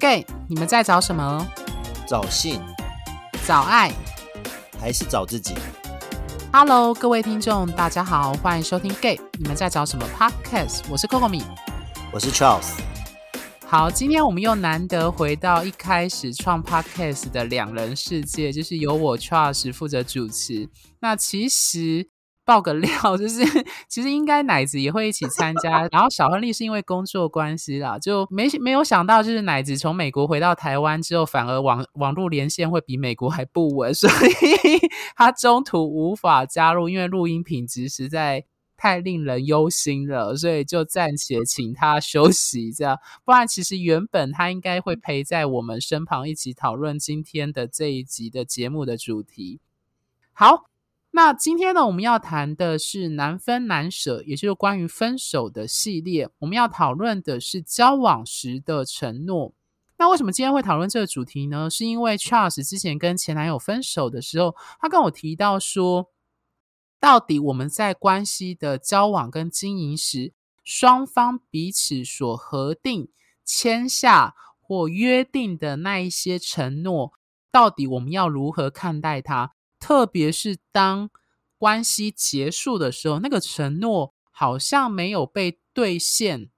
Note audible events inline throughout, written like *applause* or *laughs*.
gay，你们在找什么？找性找爱。还是找自己？Hello，各位听众，大家好，欢迎收听 gay，你们在找什么 Podcast？我是 Coco 米。我是 Charles。好，今天我们又难得回到一开始创 Podcast 的两人世界，就是由我 Charles 负责主持。那其实爆个料，*laughs* 就是其实应该奶子也会一起参加，然后小亨利是因为工作关系啦，就没没有想到，就是奶子从美国回到台湾之后，反而网网络连线会比美国还不稳，*laughs* 所以他中途无法加入，因为录音品质实在。太令人忧心了，所以就暂且请他休息，这样。不然，其实原本他应该会陪在我们身旁，一起讨论今天的这一集的节目的主题。好，那今天呢，我们要谈的是难分难舍，也就是关于分手的系列。我们要讨论的是交往时的承诺。那为什么今天会讨论这个主题呢？是因为 Charles 之前跟前男友分手的时候，他跟我提到说。到底我们在关系的交往跟经营时，双方彼此所核定、签下或约定的那一些承诺，到底我们要如何看待它？特别是当关系结束的时候，那个承诺好像没有被兑现，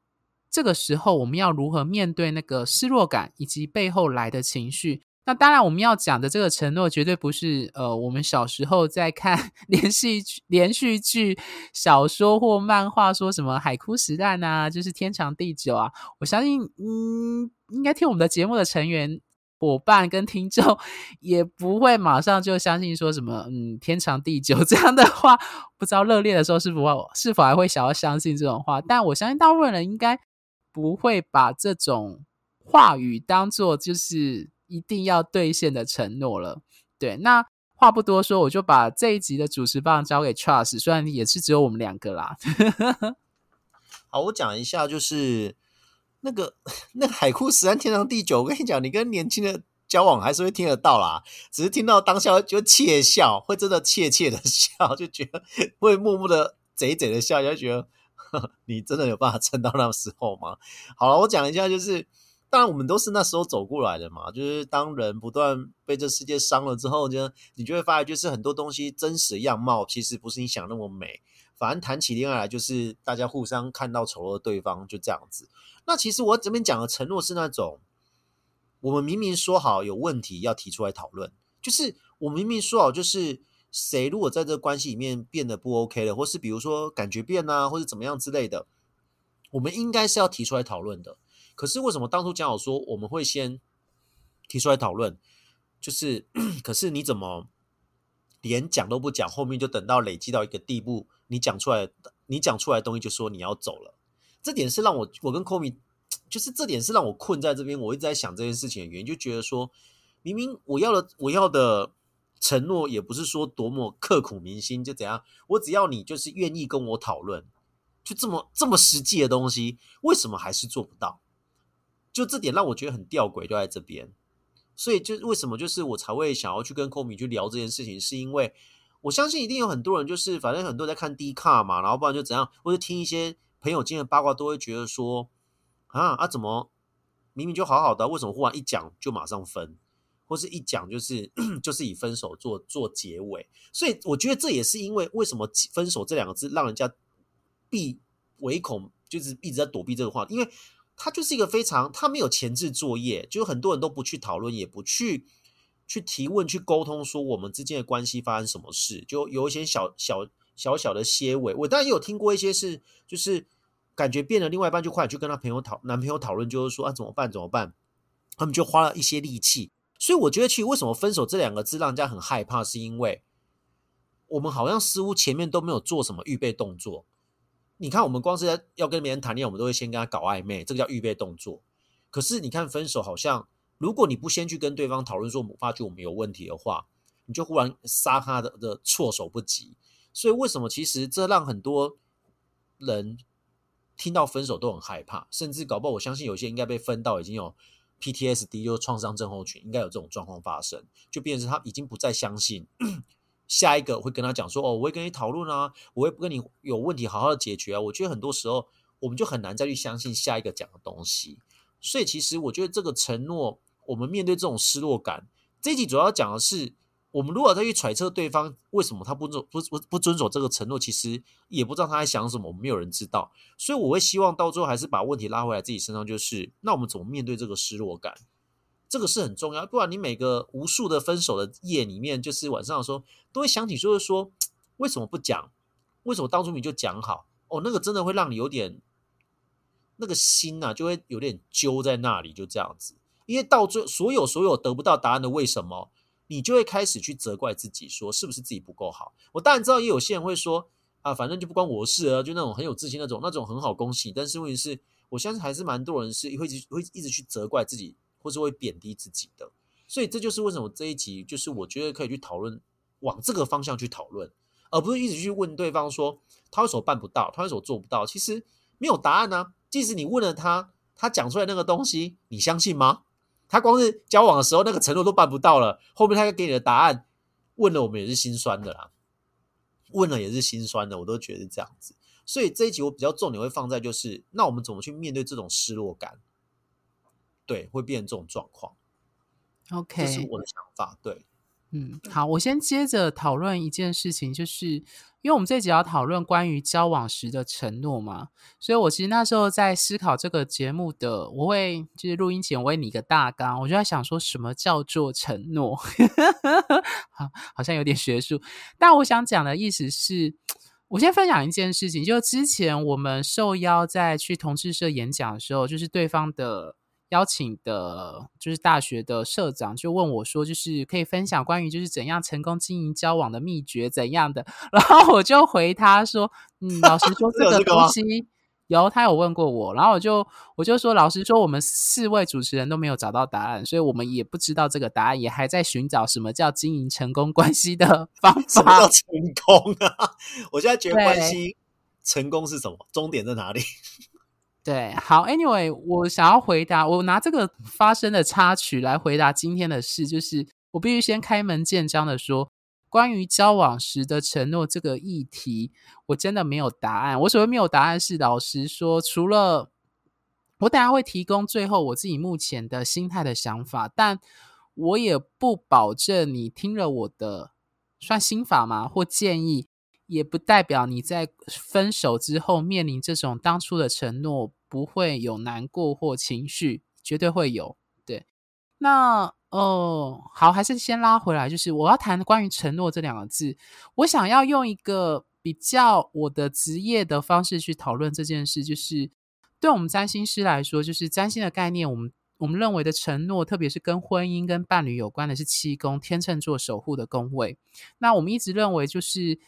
这个时候我们要如何面对那个失落感以及背后来的情绪？那当然，我们要讲的这个承诺，绝对不是呃，我们小时候在看 *laughs* 连续、连续剧、小说或漫画说什么海枯石烂啊，就是天长地久啊。我相信，嗯，应该听我们的节目的成员、伙伴跟听众，也不会马上就相信说什么嗯天长地久这样的话。不知道热恋的时候是否是否还会想要相信这种话？但我相信大部分人应该不会把这种话语当做就是。一定要兑现的承诺了，对。那话不多说，我就把这一集的主持棒交给 Trust，虽然也是只有我们两个啦。*laughs* 好，我讲一下，就是那个那海枯石烂天长地久。我跟你讲，你跟年轻的交往还是会听得到啦，只是听到当下就窃笑，会真的怯怯的笑，就觉得会默默的贼贼的笑，就觉得你真的有办法撑到那时候吗？好了，我讲一下，就是。当然，我们都是那时候走过来的嘛。就是当人不断被这世界伤了之后，就你就会发现，就是很多东西真实样貌其实不是你想那么美。反正谈起恋爱来，就是大家互相看到丑陋的对方，就这样子。那其实我这边讲的承诺是那种，我们明明说好有问题要提出来讨论，就是我明明说好，就是谁如果在这个关系里面变得不 OK 了，或是比如说感觉变啊，或者怎么样之类的，我们应该是要提出来讨论的。可是为什么当初讲好说我们会先提出来讨论？就是 *clears throat* 可是你怎么连讲都不讲，后面就等到累积到一个地步，你讲出来，你讲出来的东西就说你要走了。这点是让我我跟 Komi，就是这点是让我困在这边。我一直在想这件事情的原因，就觉得说明明我要的我要的承诺也不是说多么刻骨铭心，就怎样，我只要你就是愿意跟我讨论，就这么这么实际的东西，为什么还是做不到？就这点让我觉得很吊诡，就在这边，所以就为什么就是我才会想要去跟 Kumi 去聊这件事情，是因为我相信一定有很多人就是反正很多人在看 D 卡嘛，然后不然就怎样，或者听一些朋友间的八卦，都会觉得说啊啊怎么明明就好好的，为什么忽然一讲就马上分，或是一讲就是 *clears throat* 就是以分手做做结尾，所以我觉得这也是因为为什么分手这两个字让人家避唯恐，就是一直在躲避这个话，因为。他就是一个非常，他没有前置作业，就很多人都不去讨论，也不去去提问、去沟通，说我们之间的关系发生什么事，就有一些小小小小的些尾。我当然也有听过一些是，就是感觉变了，另外一半就快去跟他朋友讨男朋友讨论，就是说啊怎么办怎么办？他们就花了一些力气。所以我觉得，其实为什么分手这两个字让人家很害怕，是因为我们好像似乎前面都没有做什么预备动作。你看，我们光是要跟别人谈恋爱，我们都会先跟他搞暧昧，这个叫预备动作。可是你看，分手好像，如果你不先去跟对方讨论说我，发觉我们有问题的话，你就忽然杀他的的措手不及。所以为什么？其实这让很多人听到分手都很害怕，甚至搞不好，我相信有些应该被分到已经有 PTSD，就是创伤症候群，应该有这种状况发生，就变成他已经不再相信。下一个会跟他讲说：“哦，我会跟你讨论啊，我会跟你有问题好好的解决啊。”我觉得很多时候我们就很难再去相信下一个讲的东西。所以其实我觉得这个承诺，我们面对这种失落感，这一集主要讲的是，我们如果再去揣测对方为什么他不遵不不不遵守这个承诺，其实也不知道他在想什么，我们没有人知道。所以我会希望到最后还是把问题拉回来自己身上，就是那我们怎么面对这个失落感？这个是很重要，不然你每个无数的分手的夜里面，就是晚上的时候都会想起，就是说为什么不讲？为什么当初你就讲好？哦，那个真的会让你有点那个心呐，就会有点揪在那里，就这样子。因为到最所有所有得不到答案的为什么，你就会开始去责怪自己，说是不是自己不够好？我当然知道，也有些人会说啊，反正就不关我事啊，就那种很有自信那种，那种很好，恭喜。但是问题是，我相信还是蛮多人是会会一直去责怪自己。或是会贬低自己的，所以这就是为什么这一集就是我觉得可以去讨论往这个方向去讨论，而不是一直去问对方说他为什么办不到，他为什么做不到？其实没有答案呢。即使你问了他，他讲出来那个东西，你相信吗？他光是交往的时候那个承诺都办不到了，后面他要给你的答案，问了我们也是心酸的啦，问了也是心酸的，我都觉得是这样子。所以这一集我比较重点会放在就是，那我们怎么去面对这种失落感？对，会变成这种状况。OK，这是我的想法。对，嗯，好，我先接着讨论一件事情，就是因为我们这集要讨论关于交往时的承诺嘛，所以我其实那时候在思考这个节目的，我会就是录音前我会拟个大纲，我就在想说什么叫做承诺，*laughs* 好，好像有点学术，但我想讲的意思是，我先分享一件事情，就之前我们受邀在去同志社演讲的时候，就是对方的。邀请的，就是大学的社长就问我说，就是可以分享关于就是怎样成功经营交往的秘诀怎样的，*laughs* 然后我就回他说，嗯，老实说 *laughs* 这个东西有他有问过我，然后我就我就说，老实说我们四位主持人都没有找到答案，所以我们也不知道这个答案，也还在寻找什么叫经营成功关系的 *laughs* 方法。什么叫成功啊？我现在觉得关系成功是什么？终点在哪里？对，好，Anyway，我想要回答，我拿这个发生的插曲来回答今天的事，就是我必须先开门见山的说，关于交往时的承诺这个议题，我真的没有答案。我所谓没有答案，是老实说，除了我等下会提供最后我自己目前的心态的想法，但我也不保证你听了我的算心法吗？或建议。也不代表你在分手之后面临这种当初的承诺不会有难过或情绪，绝对会有。对，那哦，好，还是先拉回来，就是我要谈关于承诺这两个字，我想要用一个比较我的职业的方式去讨论这件事，就是对我们占星师来说，就是占星的概念，我们我们认为的承诺，特别是跟婚姻跟伴侣有关的是七宫天秤座守护的宫位，那我们一直认为就是。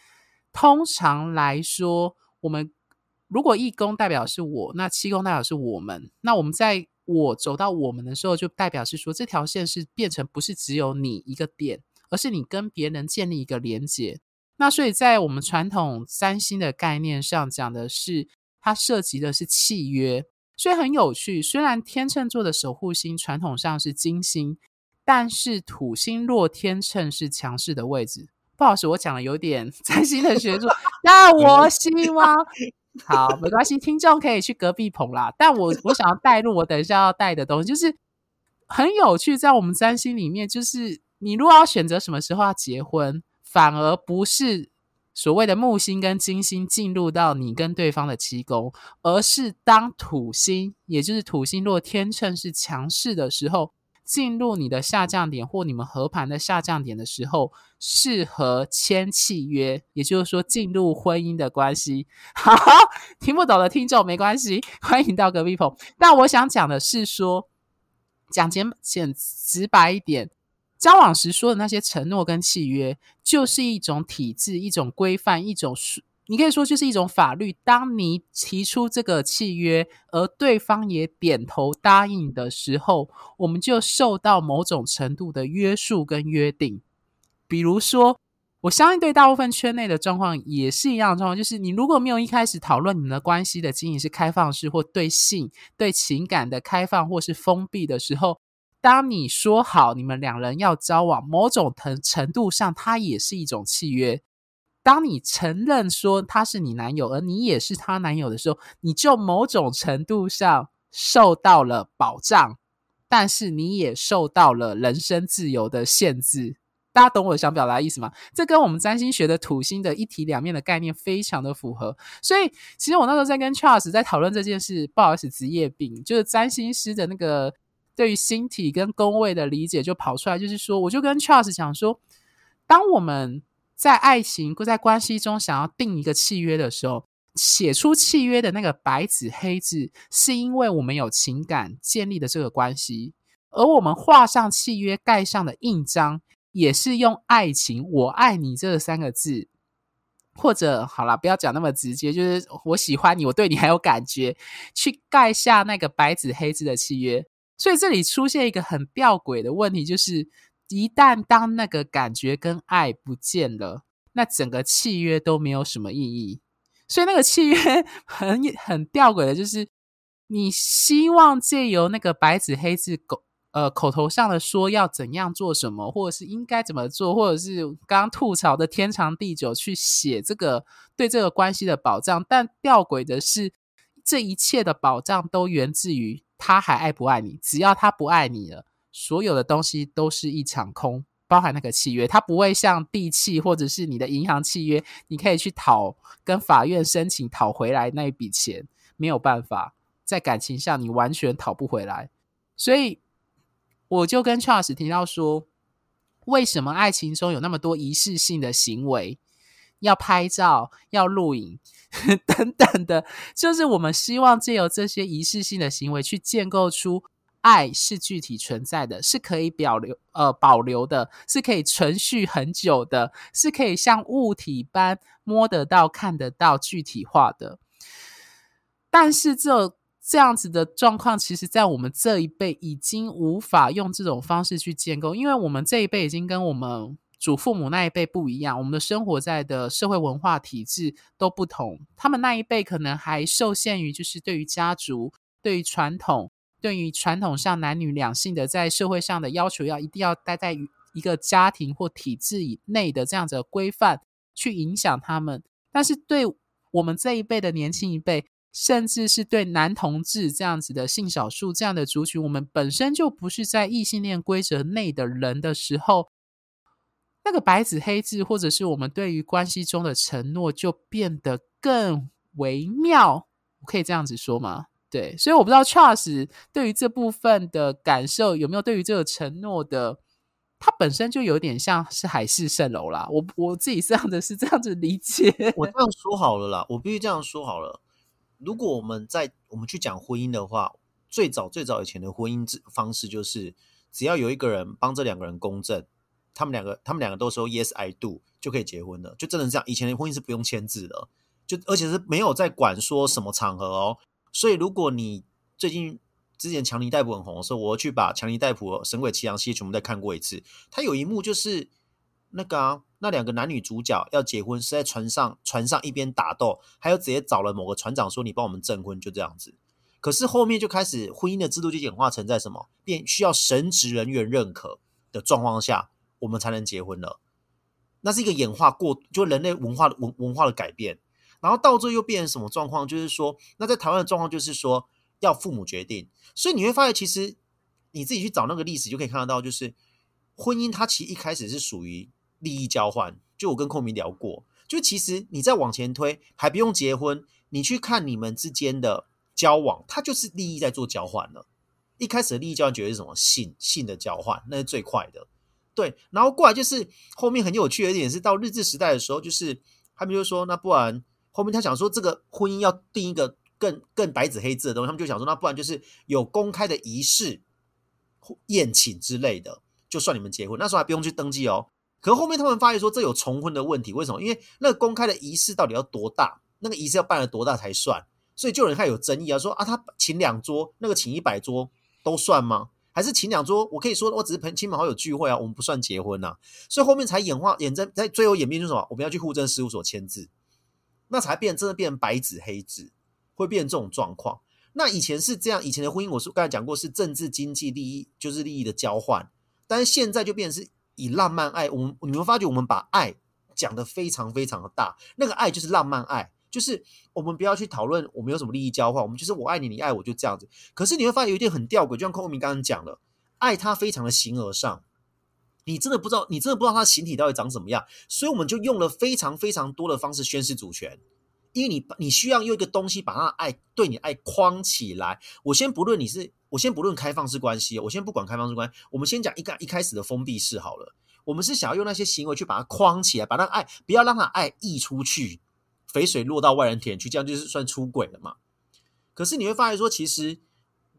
通常来说，我们如果一宫代表是我，那七宫代表是我们。那我们在我走到我们的时候，就代表是说这条线是变成不是只有你一个点，而是你跟别人建立一个连接。那所以在我们传统三星的概念上讲的是，它涉及的是契约，所以很有趣。虽然天秤座的守护星传统上是金星，但是土星落天秤是强势的位置。不好意思，我讲的有点 *laughs* 占星的学术。那我希望好没关系，听众可以去隔壁棚啦。但我我想要带入我等一下要带的东西，就是很有趣。在我们占星里面，就是你如果要选择什么时候要结婚，反而不是所谓的木星跟金星进入到你跟对方的七宫，而是当土星，也就是土星落天秤是强势的时候。进入你的下降点或你们合盘的下降点的时候，适合签契约，也就是说进入婚姻的关系。*laughs* 好，听不懂的听众没关系，*laughs* 欢迎到隔壁棚。但我想讲的是说，讲简简直白一点，交往时说的那些承诺跟契约，就是一种体制、一种规范、一种你可以说就是一种法律。当你提出这个契约，而对方也点头答应的时候，我们就受到某种程度的约束跟约定。比如说，我相信对大部分圈内的状况也是一样的状况，就是你如果没有一开始讨论你们的关系的经营是开放式或对性、对情感的开放或是封闭的时候，当你说好你们两人要交往，某种程程度上，它也是一种契约。当你承认说他是你男友，而你也是他男友的时候，你就某种程度上受到了保障，但是你也受到了人身自由的限制。大家懂我想表达的意思吗？这跟我们占星学的土星的一体两面的概念非常的符合。所以，其实我那时候在跟 Charles 在讨论这件事，不好意思，职业病就是占星师的那个对于星体跟宫位的理解就跑出来，就是说，我就跟 Charles 讲说，当我们在爱情或在关系中想要定一个契约的时候，写出契约的那个白纸黑字，是因为我们有情感建立的这个关系，而我们画上契约盖上的印章。也是用爱情“我爱你”这三个字，或者好了，不要讲那么直接，就是我喜欢你，我对你还有感觉，去盖下那个白纸黑字的契约。所以这里出现一个很吊诡的问题，就是一旦当那个感觉跟爱不见了，那整个契约都没有什么意义。所以那个契约 *laughs* 很很吊诡的，就是你希望借由那个白纸黑字狗。呃，口头上的说要怎样做什么，或者是应该怎么做，或者是刚刚吐槽的天长地久去写这个对这个关系的保障，但吊诡的是，这一切的保障都源自于他还爱不爱你。只要他不爱你了，所有的东西都是一场空，包含那个契约，它不会像地契或者是你的银行契约，你可以去讨跟法院申请讨回来那一笔钱，没有办法，在感情上你完全讨不回来，所以。我就跟 Charles 提到说，为什么爱情中有那么多仪式性的行为，要拍照、要录影 *laughs* 等等的，就是我们希望借由这些仪式性的行为，去建构出爱是具体存在的，是可以保留呃保留的，是可以存续很久的，是可以像物体般摸得到、看得到、具体化的。但是这。这样子的状况，其实，在我们这一辈已经无法用这种方式去建构，因为我们这一辈已经跟我们祖父母那一辈不一样，我们的生活在的社会文化体制都不同。他们那一辈可能还受限于，就是对于家族、对于传统、对于传统上男女两性的在社会上的要求，要一定要待在一个家庭或体制以内的这样子的规范去影响他们。但是，对我们这一辈的年轻一辈。甚至是对男同志这样子的性少数这样的族群，我们本身就不是在异性恋规则内的人的时候，那个白纸黑字，或者是我们对于关系中的承诺，就变得更微妙。我可以这样子说吗？对，所以我不知道 Charles 对于这部分的感受有没有对于这个承诺的，它本身就有点像是海市蜃楼啦。我我自己这样的是这样子理解。我这样说好了啦，我必须这样说好了。如果我们在我们去讲婚姻的话，最早最早以前的婚姻方式就是，只要有一个人帮这两个人公证，他们两个他们两个都说 Yes I do 就可以结婚了，就真的这样。以前的婚姻是不用签字的，就而且是没有在管说什么场合哦。所以如果你最近之前强尼戴普很红的时候，我去把强尼戴普《神鬼奇航》系列全部再看过一次，他有一幕就是那个啊。那两个男女主角要结婚，是在船上，船上一边打斗，还有直接找了某个船长说：“你帮我们证婚。”就这样子。可是后面就开始婚姻的制度就演化成在什么，变需要神职人员认可的状况下，我们才能结婚了。那是一个演化过，就人类文化的文文化的改变。然后到最后又变成什么状况？就是说，那在台湾的状况就是说，要父母决定。所以你会发现，其实你自己去找那个历史，就可以看得到，就是婚姻它其实一开始是属于。利益交换，就我跟寇明聊过，就其实你再往前推，还不用结婚，你去看你们之间的交往，它就是利益在做交换了。一开始的利益交换，觉得是什么性性的交换，那是最快的。对，然后过来就是后面很有趣的一点是，到日治时代的时候，就是他们就说，那不然后面他想说，这个婚姻要定一个更更白纸黑字的东西，他们就想说，那不然就是有公开的仪式、宴请之类的，就算你们结婚，那时候还不用去登记哦。可后面他们发现说这有重婚的问题，为什么？因为那个公开的仪式到底要多大？那个仪式要办了多大才算？所以就有人开始有争议啊，说啊，他请两桌，那个请一百桌都算吗？还是请两桌？我可以说我只是朋亲朋好友聚会啊，我们不算结婚呐。所以后面才演化演在在最后演变出什么？我们要去户政事务所签字，那才变真的变白纸黑字，会变这种状况。那以前是这样，以前的婚姻我是刚才讲过是政治经济利益，就是利益的交换，但是现在就变成是。以浪漫爱，我们你们发觉我们把爱讲的非常非常的大，那个爱就是浪漫爱，就是我们不要去讨论我们有什么利益交换，我们就是我爱你，你爱我，就这样子。可是你会发现有一点很吊诡，就像孔明刚刚讲了，爱他非常的形而上，你真的不知道，你真的不知道他形体到底长什么样，所以我们就用了非常非常多的方式宣示主权。因为你你需要用一个东西把他的爱对你爱框起来。我先不论你是，我先不论开放式关系，我先不管开放式关系，我们先讲一个一开始的封闭式好了。我们是想要用那些行为去把它框起来，把那个爱不要让他爱溢出去，肥水落到外人田去，这样就是算出轨了嘛？可是你会发现说，其实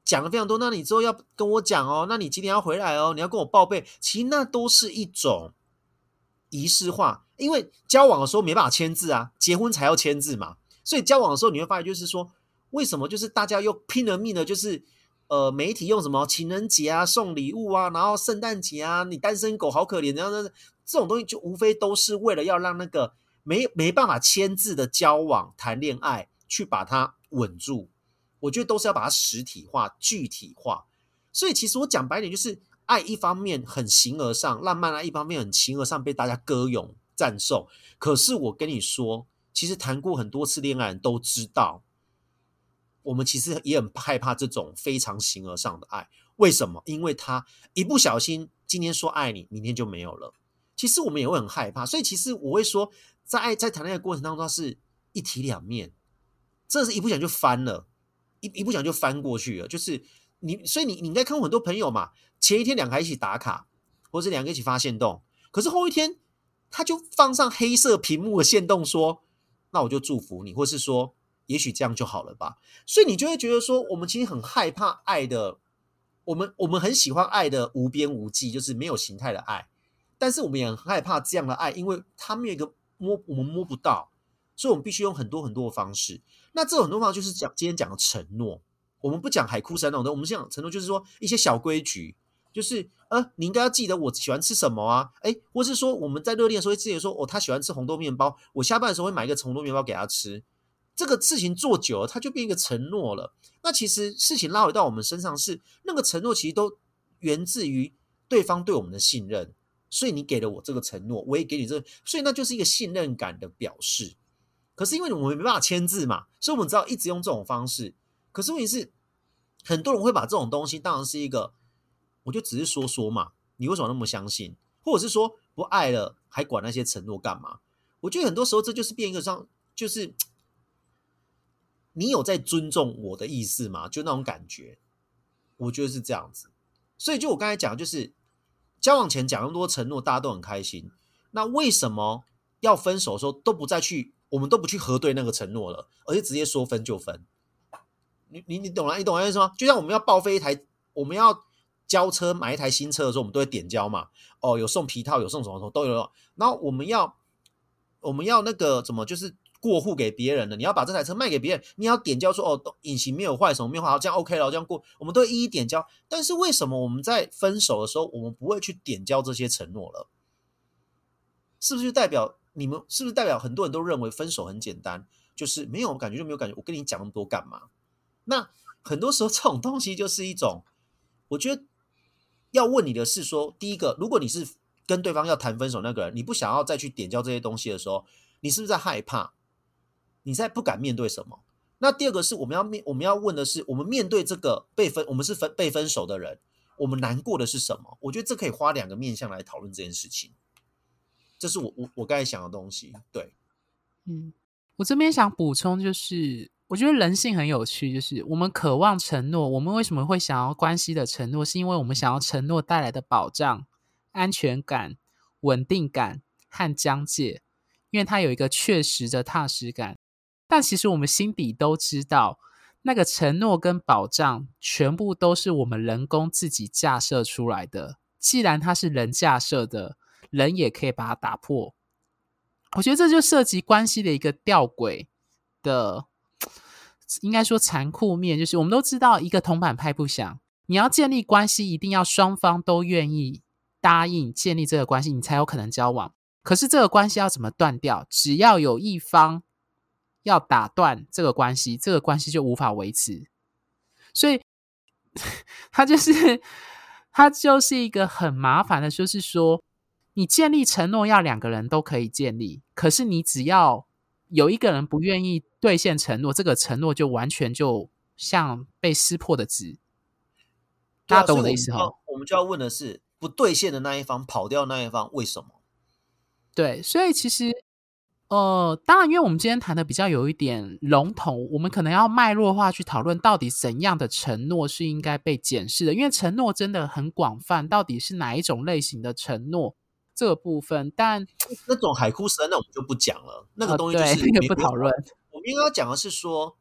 讲了非常多，那你之后要跟我讲哦，那你几点要回来哦？你要跟我报备，其实那都是一种仪式化。因为交往的时候没办法签字啊，结婚才要签字嘛。所以交往的时候你会发现，就是说，为什么就是大家又拼了命的，就是呃，媒体用什么情人节啊送礼物啊，然后圣诞节啊，你单身狗好可怜，然后这这种东西就无非都是为了要让那个没没办法签字的交往谈恋爱去把它稳住。我觉得都是要把它实体化、具体化。所以其实我讲白点，就是爱一方面很形而上，浪漫爱一方面很形而上，被大家歌咏。赞颂，可是我跟你说，其实谈过很多次恋爱人都知道，我们其实也很害怕这种非常形而上的爱。为什么？因为他一不小心今天说爱你，明天就没有了。其实我们也会很害怕，所以其实我会说，在爱在谈恋爱过程当中，是一体两面，这是一不小心就翻了，一一不小心就翻过去了。就是你，所以你你应该看过很多朋友嘛，前一天两个一起打卡，或者两个一起发现动，可是后一天。他就放上黑色屏幕的线动说：“那我就祝福你，或是说，也许这样就好了吧。”所以你就会觉得说，我们其实很害怕爱的，我们我们很喜欢爱的无边无际，就是没有形态的爱。但是我们也很害怕这样的爱，因为他们有一个摸我们摸不到，所以我们必须用很多很多的方式。那这很多方就是讲今天讲的承诺。我们不讲海枯山那种的，我们讲承诺，就是说一些小规矩。就是，呃，你应该要记得我喜欢吃什么啊？哎，或是说我们在热恋的时候会记得说，哦，他喜欢吃红豆面包，我下班的时候会买一个红豆面包给他吃。这个事情做久了，他就变一个承诺了。那其实事情拉回到我们身上，是那个承诺其实都源自于对方对我们的信任。所以你给了我这个承诺，我也给你这，所以那就是一个信任感的表示。可是因为我们没办法签字嘛，所以我们只好一直用这种方式。可是问题是，很多人会把这种东西当成是一个。我就只是说说嘛，你为什么那么相信？或者是说不爱了还管那些承诺干嘛？我觉得很多时候这就是变一个像，就是你有在尊重我的意思吗？就那种感觉，我觉得是这样子。所以就我刚才讲，就是交往前讲那么多承诺，大家都很开心。那为什么要分手的时候都不再去，我们都不去核对那个承诺了，而且直接说分就分？你你你懂了？你懂我意思吗？就像我们要报废一台，我们要。交车买一台新车的时候，我们都会点交嘛。哦，有送皮套，有送什么什么都有。然后我们要我们要那个怎么，就是过户给别人的，你要把这台车卖给别人，你要点交说哦，引擎没有坏，什么没有坏，好，这样 OK 了，这样过，我们都会一一点交。但是为什么我们在分手的时候，我们不会去点交这些承诺了？是不是就代表你们？是不是代表很多人都认为分手很简单？就是没有感觉就没有感觉，我跟你讲那么多干嘛？那很多时候 *laughs* 这种东西就是一种，我觉得。要问你的是说，第一个，如果你是跟对方要谈分手那个人，你不想要再去点交这些东西的时候，你是不是在害怕？你在不敢面对什么？那第二个是我们要面，我们要问的是，我们面对这个被分，我们是分被分手的人，我们难过的是什么？我觉得这可以花两个面向来讨论这件事情。这是我我我刚才想的东西。对，嗯，我这边想补充就是。我觉得人性很有趣，就是我们渴望承诺。我们为什么会想要关系的承诺？是因为我们想要承诺带来的保障、安全感、稳定感和疆界，因为它有一个确实的踏实感。但其实我们心底都知道，那个承诺跟保障全部都是我们人工自己架设出来的。既然它是人架设的，人也可以把它打破。我觉得这就涉及关系的一个吊诡的。应该说残酷面，就是我们都知道，一个铜板拍不响。你要建立关系，一定要双方都愿意答应建立这个关系，你才有可能交往。可是这个关系要怎么断掉？只要有一方要打断这个关系，这个关系就无法维持。所以，*laughs* 他就是他就是一个很麻烦的，就是说，你建立承诺要两个人都可以建立，可是你只要。有一个人不愿意兑现承诺，这个承诺就完全就像被撕破的纸。大家懂我的意思哈？我们就要问的是，不兑现的那一方跑掉那一方为什么？对，所以其实，呃，当然，因为我们今天谈的比较有一点笼统，我们可能要脉络化去讨论，到底怎样的承诺是应该被检视的？因为承诺真的很广泛，到底是哪一种类型的承诺这个部分？但那种海枯石烂，那我们就不讲了。那个东西就是 *laughs* 那个不讨论。我们应该讲的是说，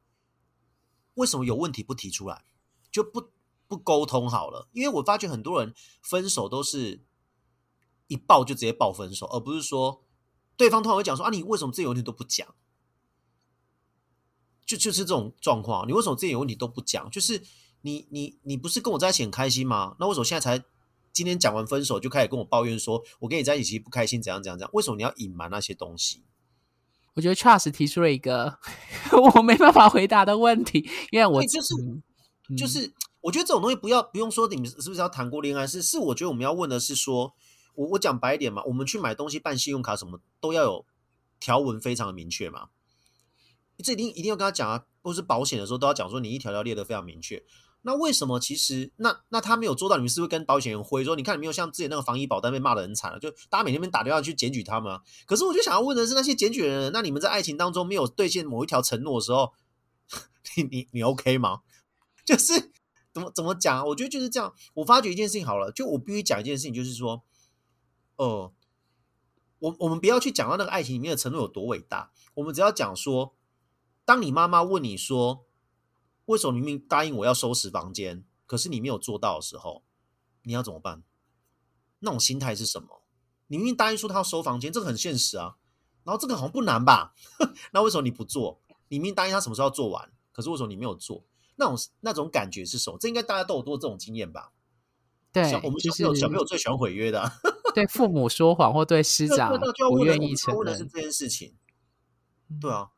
为什么有问题不提出来，就不。不沟通好了，因为我发觉很多人分手都是一爆就直接爆分手，而不是说对方通常会讲说啊，你为什么自己有问题都不讲？就就是这种状况，你为什么自己有问题都不讲？就是你你你不是跟我在一起很开心吗？那为什么现在才今天讲完分手就开始跟我抱怨说，我跟你在一起不开心，怎样怎样怎样？为什么你要隐瞒那些东西？我觉得 Charles 提出了一个 *laughs* 我没办法回答的问题，因为我就是就是。我觉得这种东西不要不用说，你们是不是要谈过恋爱？是是，我觉得我们要问的是说，我我讲白一点嘛，我们去买东西办信用卡什么都要有条文非常的明确嘛。这一定一定要跟他讲啊，或是保险的时候都要讲说，你一条条列的非常明确。那为什么其实那那他没有做到？你们是不是跟保险人挥说，你看你没有像之前那个防疫保单被骂的很惨了，就大家每天打电话去检举他们。啊可是我就想要问的是，那些检举的人，那你们在爱情当中没有兑现某一条承诺的时候，*laughs* 你你你 OK 吗？*laughs* 就是。怎么怎么讲？我觉得就是这样。我发觉一件事情好了，就我必须讲一件事情，就是说，呃，我我们不要去讲到那个爱情里面的承诺有多伟大，我们只要讲说，当你妈妈问你说，为什么明明答应我要收拾房间，可是你没有做到的时候，你要怎么办？那种心态是什么？你明明答应说他要收房间，这个很现实啊。然后这个好像不难吧？*laughs* 那为什么你不做？你明明答应他什么时候要做完，可是为什么你没有做？那种那种感觉是什么？这应该大家都有多这种经验吧？对，我们小朋友小朋友最喜欢毁约的，*laughs* 对父母说谎或对师长不愿意承认是这件事情。对啊，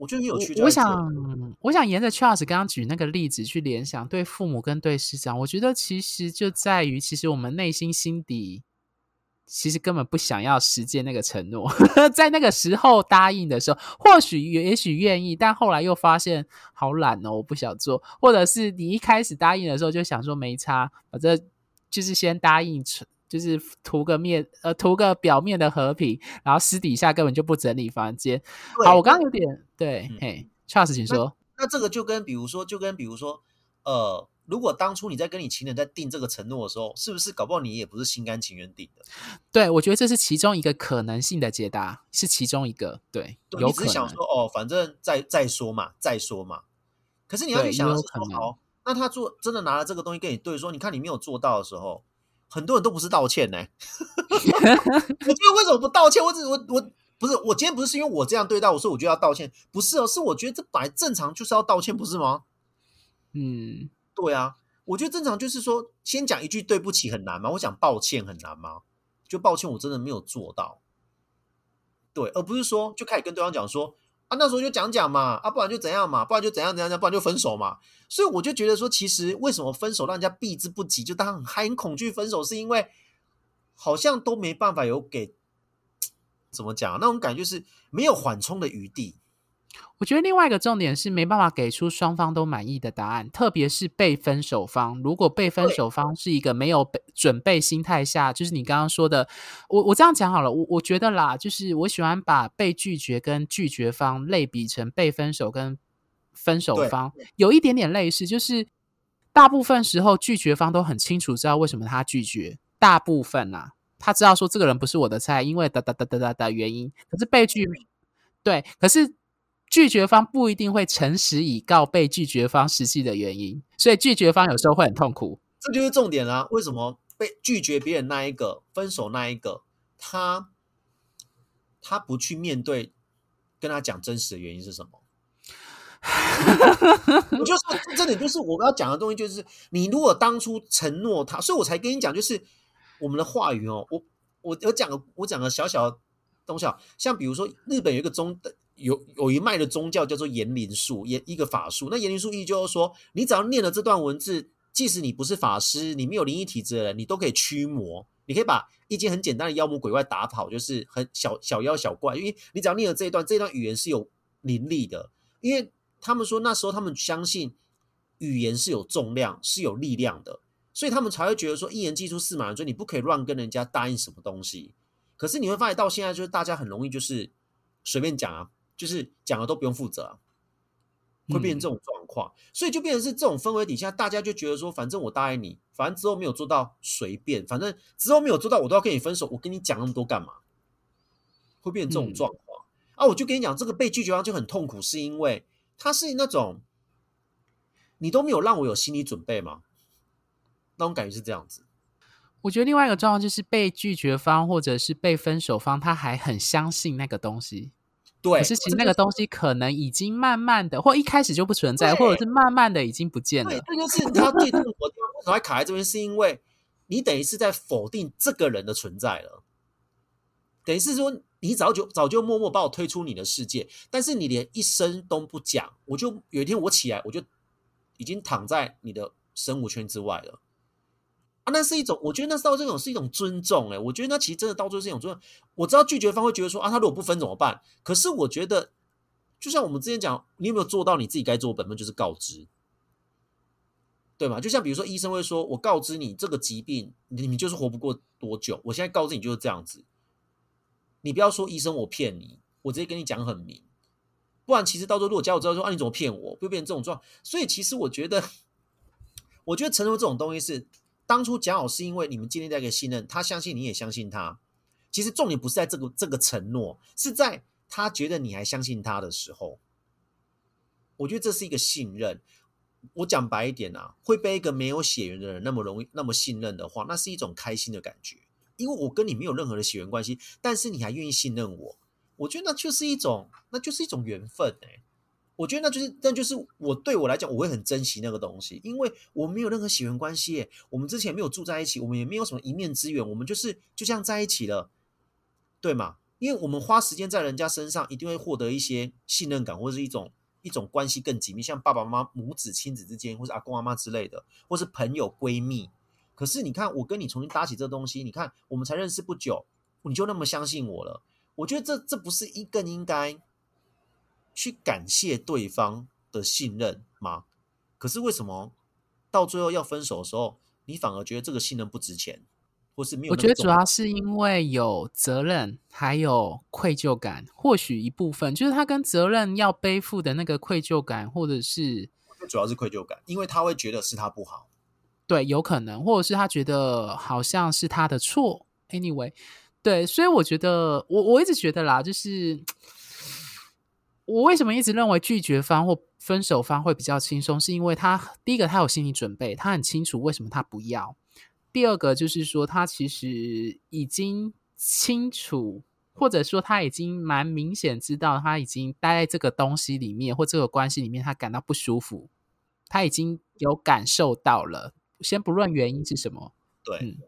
我觉得很有趣。我想，我想沿着 Charles 刚刚举那个例子去联想，对父母跟对师长，我觉得其实就在于，其实我们内心心底。其实根本不想要实践那个承诺，*laughs* 在那个时候答应的时候，或许也许愿意，但后来又发现好懒哦，我不想做。或者是你一开始答应的时候就想说没差，反正就是先答应，就是图个面呃图个表面的和平，然后私底下根本就不整理房间。好，我刚刚有点对，嘿，Charles，请说。那这个就跟比如说，就跟比如说，呃。如果当初你在跟你情人在定这个承诺的时候，是不是搞不好你也不是心甘情愿定的？对，我觉得这是其中一个可能性的解答，是其中一个。对，你只是想说哦，反正再再说嘛，再说嘛。可是你要去想的是说，好，那他做真的拿了这个东西跟你对说，你看你没有做到的时候，很多人都不是道歉呢。*laughs* 我觉得为什么不道歉？我只我我不是我今天不是因为我这样对待我说我就要道歉，不是哦，是我觉得这本来正常就是要道歉，不是吗？嗯。对啊，我觉得正常就是说，先讲一句对不起很难吗？我讲抱歉很难吗？就抱歉，我真的没有做到。对，而不是说就开始跟对方讲说啊，那时候就讲讲嘛，啊，不然就怎样嘛，不然就怎样怎样，不然就分手嘛。所以我就觉得说，其实为什么分手让人家避之不及，就当很很恐惧分手，是因为好像都没办法有给怎么讲那种感觉，是没有缓冲的余地。我觉得另外一个重点是没办法给出双方都满意的答案，特别是被分手方。如果被分手方是一个没有准备心态下，就是你刚刚说的，我我这样讲好了。我我觉得啦，就是我喜欢把被拒绝跟拒绝方类比成被分手跟分手方，有一点点类似。就是大部分时候拒绝方都很清楚知道为什么他拒绝，大部分啊，他知道说这个人不是我的菜，因为哒哒哒哒哒的原因。可是被拒对，可是。拒绝方不一定会诚实以告被拒绝方实际的原因，所以拒绝方有时候会很痛苦。这就是重点啦。为什么被拒绝别人那一个分手那一个，他他不去面对，跟他讲真实的原因是什么？*laughs* 我就说这点就是我要讲的东西，就是你如果当初承诺他，所以我才跟你讲，就是我们的话语哦。我我我讲个我讲个小小的东西啊，像比如说日本有一个中的。有有一脉的宗教叫做言灵术，言一个法术。那言灵术意就是说，你只要念了这段文字，即使你不是法师，你没有灵异体质的人，你都可以驱魔，你可以把一件很简单的妖魔鬼怪打跑，就是很小小妖小怪，因为你只要念了这一段，这一段语言是有灵力的，因为他们说那时候他们相信语言是有重量、是有力量的，所以他们才会觉得说一言既出驷马难追，你不可以乱跟人家答应什么东西。可是你会发现到现在，就是大家很容易就是随便讲啊，就是讲了都不用负责啊。会变成这种状况，所以就变成是这种氛围底下，大家就觉得说，反正我答应你，反正之后没有做到随便，反正之后没有做到，我都要跟你分手。我跟你讲那么多干嘛？会变成这种状况啊！我就跟你讲，这个被拒绝方就很痛苦，是因为他是那种你都没有让我有心理准备吗？那种感觉是这样子。我觉得另外一个状况就是被拒绝方或者是被分手方，他还很相信那个东西。对，可是其实那个东西可能已经慢慢的，或一开始就不存在，或者是慢慢的已经不见了。对，这就是他最痛苦的地方。为什么会卡在这边？是因为你等于是在否定这个人的存在了，等于是说你早就早就默默把我推出你的世界，但是你连一声都不讲，我就有一天我起来，我就已经躺在你的生物圈之外了。那是一种，我觉得那到这种是一种尊重，哎，我觉得那其实真的到最后是一种尊重。我知道拒绝方会觉得说啊，他如果不分怎么办？可是我觉得，就像我们之前讲，你有没有做到你自己该做的本分，就是告知，对吗？就像比如说医生会说，我告知你这个疾病，你你就是活不过多久。我现在告知你就是这样子，你不要说医生我骗你，我直接跟你讲很明，不然其实到时候如果家我知道说啊你怎么骗我，会变成这种状。所以其实我觉得，*laughs* 我觉得承诺这种东西是。当初讲好是因为你们建立在一个信任，他相信你也相信他。其实重点不是在这个这个承诺，是在他觉得你还相信他的时候。我觉得这是一个信任。我讲白一点啊，会被一个没有血缘的人那么容易那么信任的话，那是一种开心的感觉。因为我跟你没有任何的血缘关系，但是你还愿意信任我，我觉得那就是一种，那就是一种缘分哎。我觉得那就是，那就是我对我来讲，我会很珍惜那个东西，因为我没有任何血缘关系，我们之前没有住在一起，我们也没有什么一面之缘，我们就是就这样在一起了，对吗？因为我们花时间在人家身上，一定会获得一些信任感，或者是一种一种关系更紧密，像爸爸妈妈、母子、亲子之间，或是阿公阿妈之类的，或是朋友、闺蜜。可是你看，我跟你重新搭起这东西，你看我们才认识不久，你就那么相信我了，我觉得这这不是一更应该。去感谢对方的信任吗？可是为什么到最后要分手的时候，你反而觉得这个信任不值钱，或是没有？我觉得主要是因为有责任，还有愧疚感。或许一部分就是他跟责任要背负的那个愧疚感，或者是主要是愧疚感，因为他会觉得是他不好。对，有可能，或者是他觉得好像是他的错。Anyway，对，所以我觉得，我我一直觉得啦，就是。我为什么一直认为拒绝方或分手方会比较轻松？是因为他第一个他有心理准备，他很清楚为什么他不要；第二个就是说他其实已经清楚，或者说他已经蛮明显知道他已经待在这个东西里面或这个关系里面，他感到不舒服，他已经有感受到了。先不论原因是什么，对，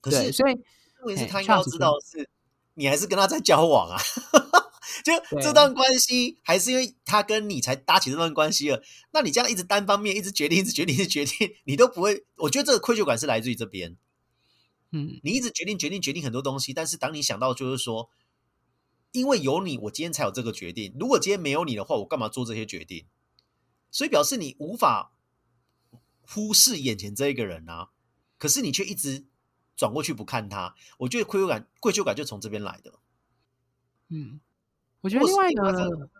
可是所以问题是他应该要知道是，你还是跟他在交往啊。*laughs* 就这段关系，还是因为他跟你才搭起这段关系了。那你这样一直单方面一直决定，一直决定，一直决定，你都不会。我觉得这个愧疚感是来自于这边。嗯，你一直决定、决定、决定很多东西，但是当你想到就是说，因为有你，我今天才有这个决定。如果今天没有你的话，我干嘛做这些决定？所以表示你无法忽视眼前这一个人啊。可是你却一直转过去不看他。我觉得愧疚感、愧疚感就从这边来的。嗯。我觉得另外一个，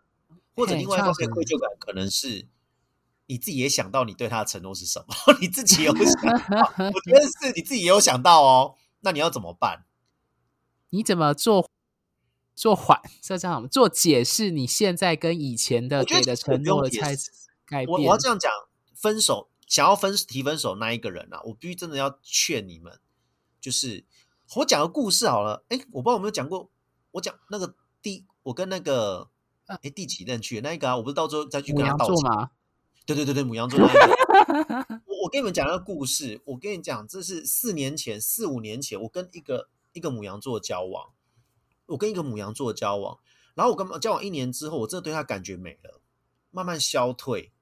或者另外一个愧疚感，可能是你自己也想到你对他的承诺是什么，*laughs* 你自己有想，我觉得是你自己也有想到哦。那你要怎么办？*laughs* 你怎么做做缓？是这样做解释？你现在跟以前的给的承诺的猜改变？我我要这样讲，分手想要分提分手那一个人啊，我必须真的要劝你们，就是我讲个故事好了。哎，我不知道有没有讲过，我讲那个第。我跟那个哎第几任去那一个啊？我不是到最后再去跟他道歉吗？对对对对，母羊座 *laughs* 那个。*laughs* 我我跟你们讲一个故事。我跟你讲，这是四年前、四五年前，我跟一个一个母羊座交往。我跟一个母羊座交往，然后我跟交往一年之后，我真的对他感觉没了，慢慢消退。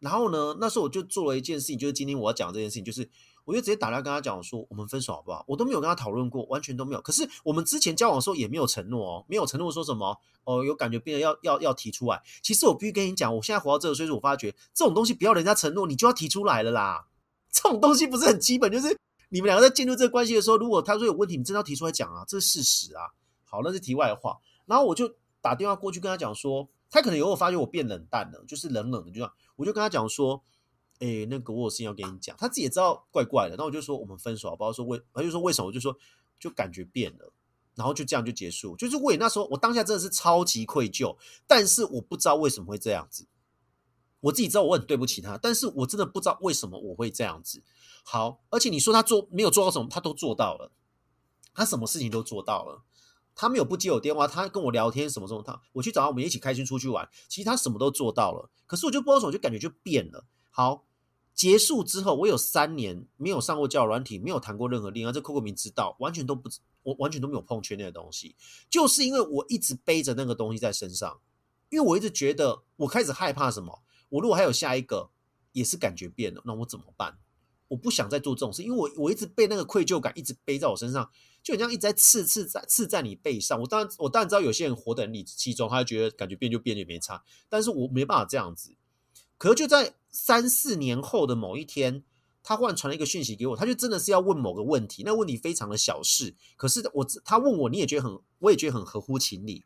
然后呢，那时候我就做了一件事情，就是今天我要讲这件事情，就是我就直接打电话跟他讲说，我们分手好不好？我都没有跟他讨论过，完全都没有。可是我们之前交往的时候也没有承诺哦，没有承诺说什么哦，有感觉变得要要要提出来。其实我必须跟你讲，我现在活到这个岁数，我发觉这种东西不要人家承诺，你就要提出来了啦。这种东西不是很基本，就是你们两个在进入这个关系的时候，如果他说有问题，你真的要提出来讲啊，这是事实啊。好，那是题外话。然后我就打电话过去跟他讲说，他可能有我发觉我变冷淡了，就是冷冷的，就这样。我就跟他讲说。哎，那个我有事情要跟你讲，他自己也知道怪怪的，那我就说我们分手不好？说为，他就说为什么？我就说就感觉变了，然后就这样就结束。就是我也那时候我当下真的是超级愧疚，但是我不知道为什么会这样子。我自己知道我很对不起他，但是我真的不知道为什么我会这样子。好，而且你说他做没有做到什么，他都做到了，他什么事情都做到了。他没有不接我电话，他跟我聊天什么什么，他我去找他，我们一起开心出去玩，其实他什么都做到了。可是我就不知道什么，就感觉就变了。好。结束之后，我有三年没有上过教软体，没有谈过任何恋爱。这 Coco 明知道，完全都不，我完全都没有碰圈内的东西，就是因为我一直背着那个东西在身上，因为我一直觉得我开始害怕什么。我如果还有下一个，也是感觉变了，那我怎么办？我不想再做这种事，因为我我一直被那个愧疚感一直背在我身上，就好像一直在刺刺在刺在你背上。我当然我当然知道有些人活得很理直气壮，他就觉得感觉变就变也没差，但是我没办法这样子。可是就在三四年后的某一天，他忽然传了一个讯息给我，他就真的是要问某个问题，那问题非常的小事，可是我他问我，你也觉得很，我也觉得很合乎情理，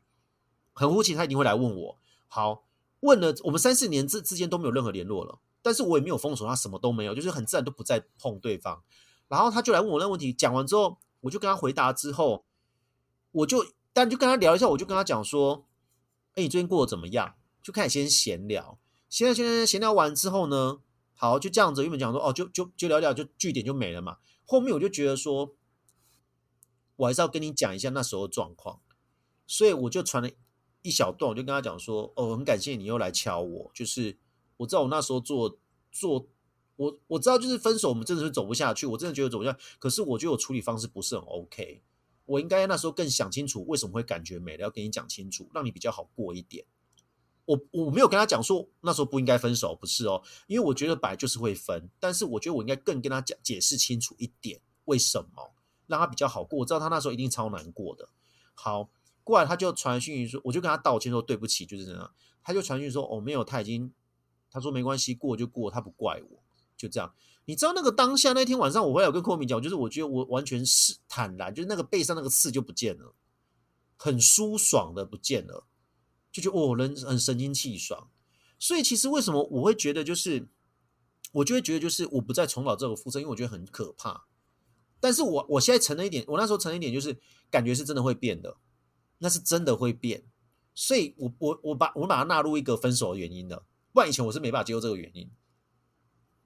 很合乎情，他一定会来问我。好，问了我们三四年之之间都没有任何联络了，但是我也没有封锁他，什么都没有，就是很自然都不再碰对方。然后他就来问我那问题，讲完之后，我就跟他回答之后，我就但就跟他聊一下，我就跟他讲说，哎，你最近过得怎么样？就开始先闲聊。现在现在闲聊完之后呢，好就这样子，原本讲说哦，就就就聊聊，就据点就没了嘛。后面我就觉得说，我还是要跟你讲一下那时候状况，所以我就传了一小段，我就跟他讲说，哦，很感谢你又来敲我，就是我知道我那时候做做，我我知道就是分手，我们真的是走不下去，我真的觉得走不下，可是我觉得我处理方式不是很 OK，我应该那时候更想清楚为什么会感觉没了，要跟你讲清楚，让你比较好过一点。我我没有跟他讲说那时候不应该分手，不是哦，因为我觉得本来就是会分，但是我觉得我应该更跟他讲解释清楚一点，为什么让他比较好过。我知道他那时候一定超难过的。好，过来他就传讯息说，我就跟他道歉说对不起，就是这样。他就传讯说哦没有，他已经他说没关系，过就过，他不怪我，就这样。你知道那个当下那天晚上，我回来有跟寇明讲，就是我觉得我完全是坦然，就是那个背上那个刺就不见了，很舒爽的不见了。就觉得哦，人很神清气爽，所以其实为什么我会觉得，就是我就会觉得，就是我不再重蹈这个覆辙，因为我觉得很可怕。但是我我现在承认一点，我那时候承认一点，就是感觉是真的会变的，那是真的会变。所以我我我把我把它纳入一个分手的原因的，不然以前我是没办法接受这个原因。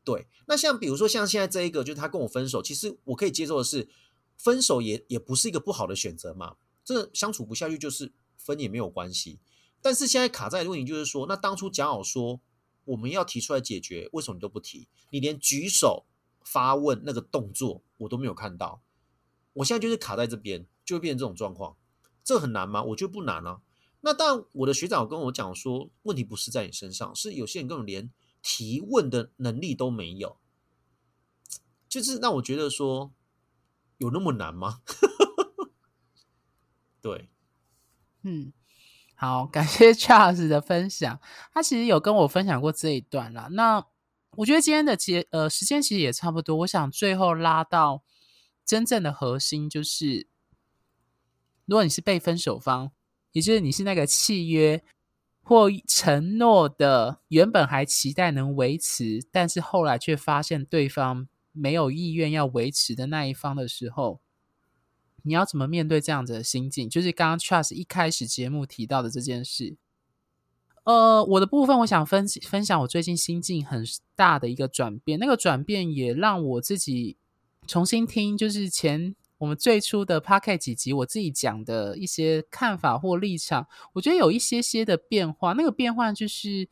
对，那像比如说像现在这一个，就是他跟我分手，其实我可以接受的是，分手也也不是一个不好的选择嘛。这相处不下去，就是分也没有关系。但是现在卡在的问题就是说，那当初讲好说我们要提出来解决，为什么你都不提？你连举手发问那个动作我都没有看到。我现在就是卡在这边，就会变成这种状况。这很难吗？我觉得不难啊。那但我的学长跟我讲说，问题不是在你身上，是有些人根本连提问的能力都没有。就是让我觉得说，有那么难吗？对，*laughs* 嗯。好，感谢 *laughs* Charles 的分享。他其实有跟我分享过这一段啦。那我觉得今天的节呃时间其实也差不多。我想最后拉到真正的核心，就是如果你是被分手方，也就是你是那个契约或承诺的，原本还期待能维持，但是后来却发现对方没有意愿要维持的那一方的时候。你要怎么面对这样子的心境？就是刚刚 Trust 一开始节目提到的这件事。呃，我的部分，我想分分享我最近心境很大的一个转变。那个转变也让我自己重新听，就是前我们最初的 p a r k e t 几集，我自己讲的一些看法或立场，我觉得有一些些的变化。那个变化就是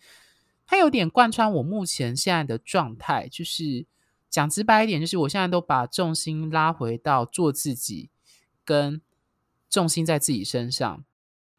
它有点贯穿我目前现在的状态。就是讲直白一点，就是我现在都把重心拉回到做自己。跟重心在自己身上，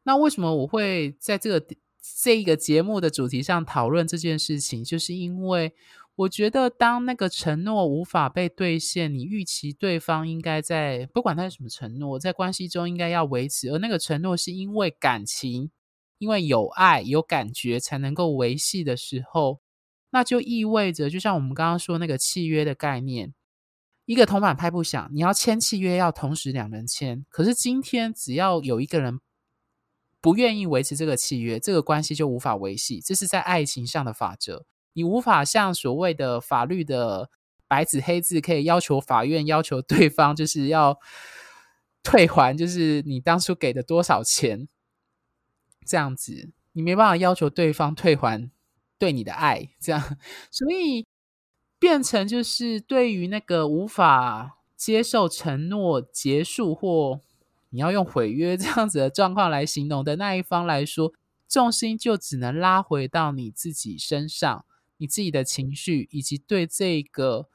那为什么我会在这个这一个节目的主题上讨论这件事情？就是因为我觉得当那个承诺无法被兑现，你预期对方应该在不管他是什么承诺，在关系中应该要维持，而那个承诺是因为感情、因为有爱、有感觉才能够维系的时候，那就意味着，就像我们刚刚说那个契约的概念，一个铜板拍不响，你要签契约要同时两人签，可是今天只要有一个人不愿意维持这个契约，这个关系就无法维系，这是在爱情上的法则。你无法像所谓的法律的白纸黑字，可以要求法院要求对方就是要退还，就是你当初给的多少钱这样子，你没办法要求对方退还对你的爱，这样，*laughs* 所以变成就是对于那个无法接受承诺结束或你要用毁约这样子的状况来形容的那一方来说，重心就只能拉回到你自己身上。你自己的情绪，以及对这个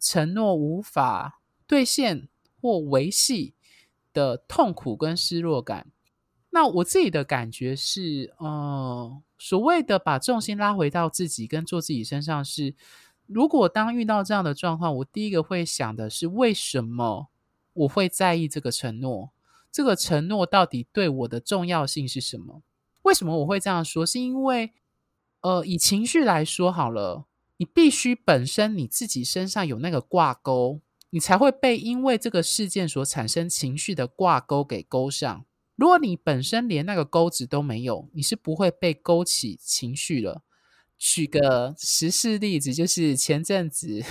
承诺无法兑现或维系的痛苦跟失落感，那我自己的感觉是，呃，所谓的把重心拉回到自己跟做自己身上，是如果当遇到这样的状况，我第一个会想的是，为什么我会在意这个承诺？这个承诺到底对我的重要性是什么？为什么我会这样说？是因为。呃，以情绪来说好了，你必须本身你自己身上有那个挂钩，你才会被因为这个事件所产生情绪的挂钩给勾上。如果你本身连那个钩子都没有，你是不会被勾起情绪了。举个实事例子，就是前阵子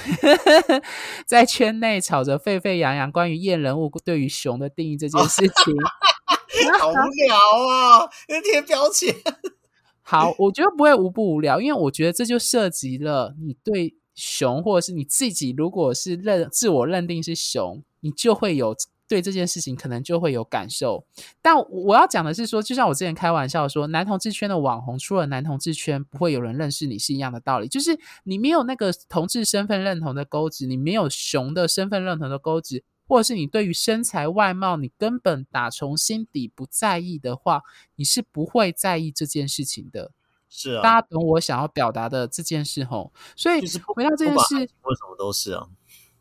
*laughs* 在圈内吵着沸沸扬扬关于验人物对于熊的定义这件事情，*laughs* 好无聊啊！贴标签。*laughs* 好，我觉得不会无不无聊，因为我觉得这就涉及了你对熊，或者是你自己，如果是认自我认定是熊，你就会有对这件事情可能就会有感受。但我要讲的是说，就像我之前开玩笑说，男同志圈的网红，除了男同志圈不会有人认识你是一样的道理，就是你没有那个同志身份认同的钩子，你没有熊的身份认同的钩子。或者是你对于身材外貌，你根本打从心底不在意的话，你是不会在意这件事情的。是啊，大家懂我想要表达的这件事吼。所以回到这件事，为什么都是啊？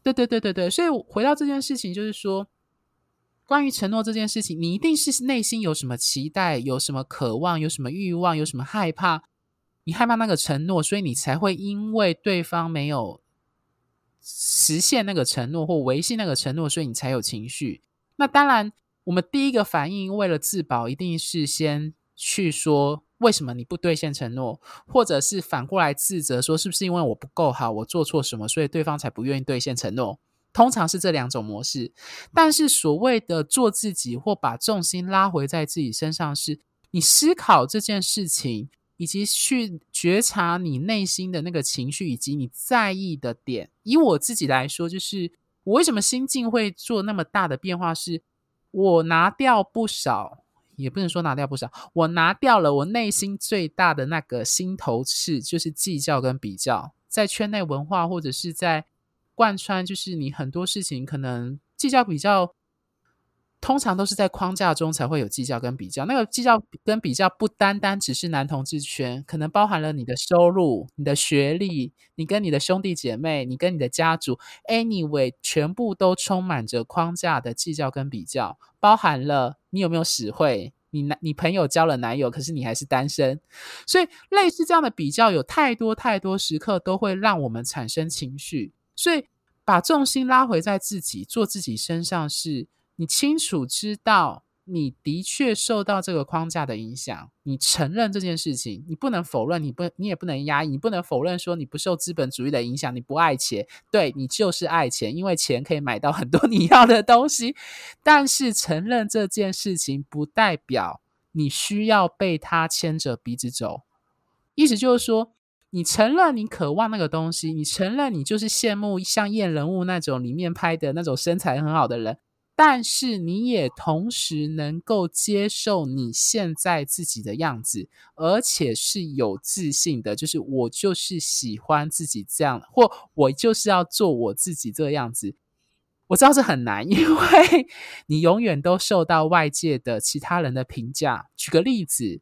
对对对对对，所以回到这件事情，就是说，关于承诺这件事情，你一定是内心有什么期待，有什么渴望，有什么欲望，有什么害怕，你害怕那个承诺，所以你才会因为对方没有。实现那个承诺或维系那个承诺，所以你才有情绪。那当然，我们第一个反应为了自保，一定是先去说为什么你不兑现承诺，或者是反过来自责，说是不是因为我不够好，我做错什么，所以对方才不愿意兑现承诺。通常是这两种模式。但是所谓的做自己或把重心拉回在自己身上，是你思考这件事情。以及去觉察你内心的那个情绪，以及你在意的点。以我自己来说，就是我为什么心境会做那么大的变化，是我拿掉不少，也不能说拿掉不少，我拿掉了我内心最大的那个心头刺，就是计较跟比较。在圈内文化或者是在贯穿，就是你很多事情可能计较比较。通常都是在框架中才会有计较跟比较，那个计较跟比较不单单只是男同志圈，可能包含了你的收入、你的学历、你跟你的兄弟姐妹、你跟你的家族，anyway，全部都充满着框架的计较跟比较，包含了你有没有实惠，你男你朋友交了男友，可是你还是单身，所以类似这样的比较，有太多太多时刻都会让我们产生情绪，所以把重心拉回在自己，做自己身上是。你清楚知道，你的确受到这个框架的影响，你承认这件事情，你不能否认，你不，你也不能压抑，你不能否认说你不受资本主义的影响，你不爱钱，对你就是爱钱，因为钱可以买到很多你要的东西。但是承认这件事情，不代表你需要被他牵着鼻子走。意思就是说，你承认你渴望那个东西，你承认你就是羡慕像验人物那种里面拍的那种身材很好的人。但是你也同时能够接受你现在自己的样子，而且是有自信的，就是我就是喜欢自己这样，或我就是要做我自己这样子。我知道这很难，*laughs* 因为你永远都受到外界的其他人的评价。举个例子，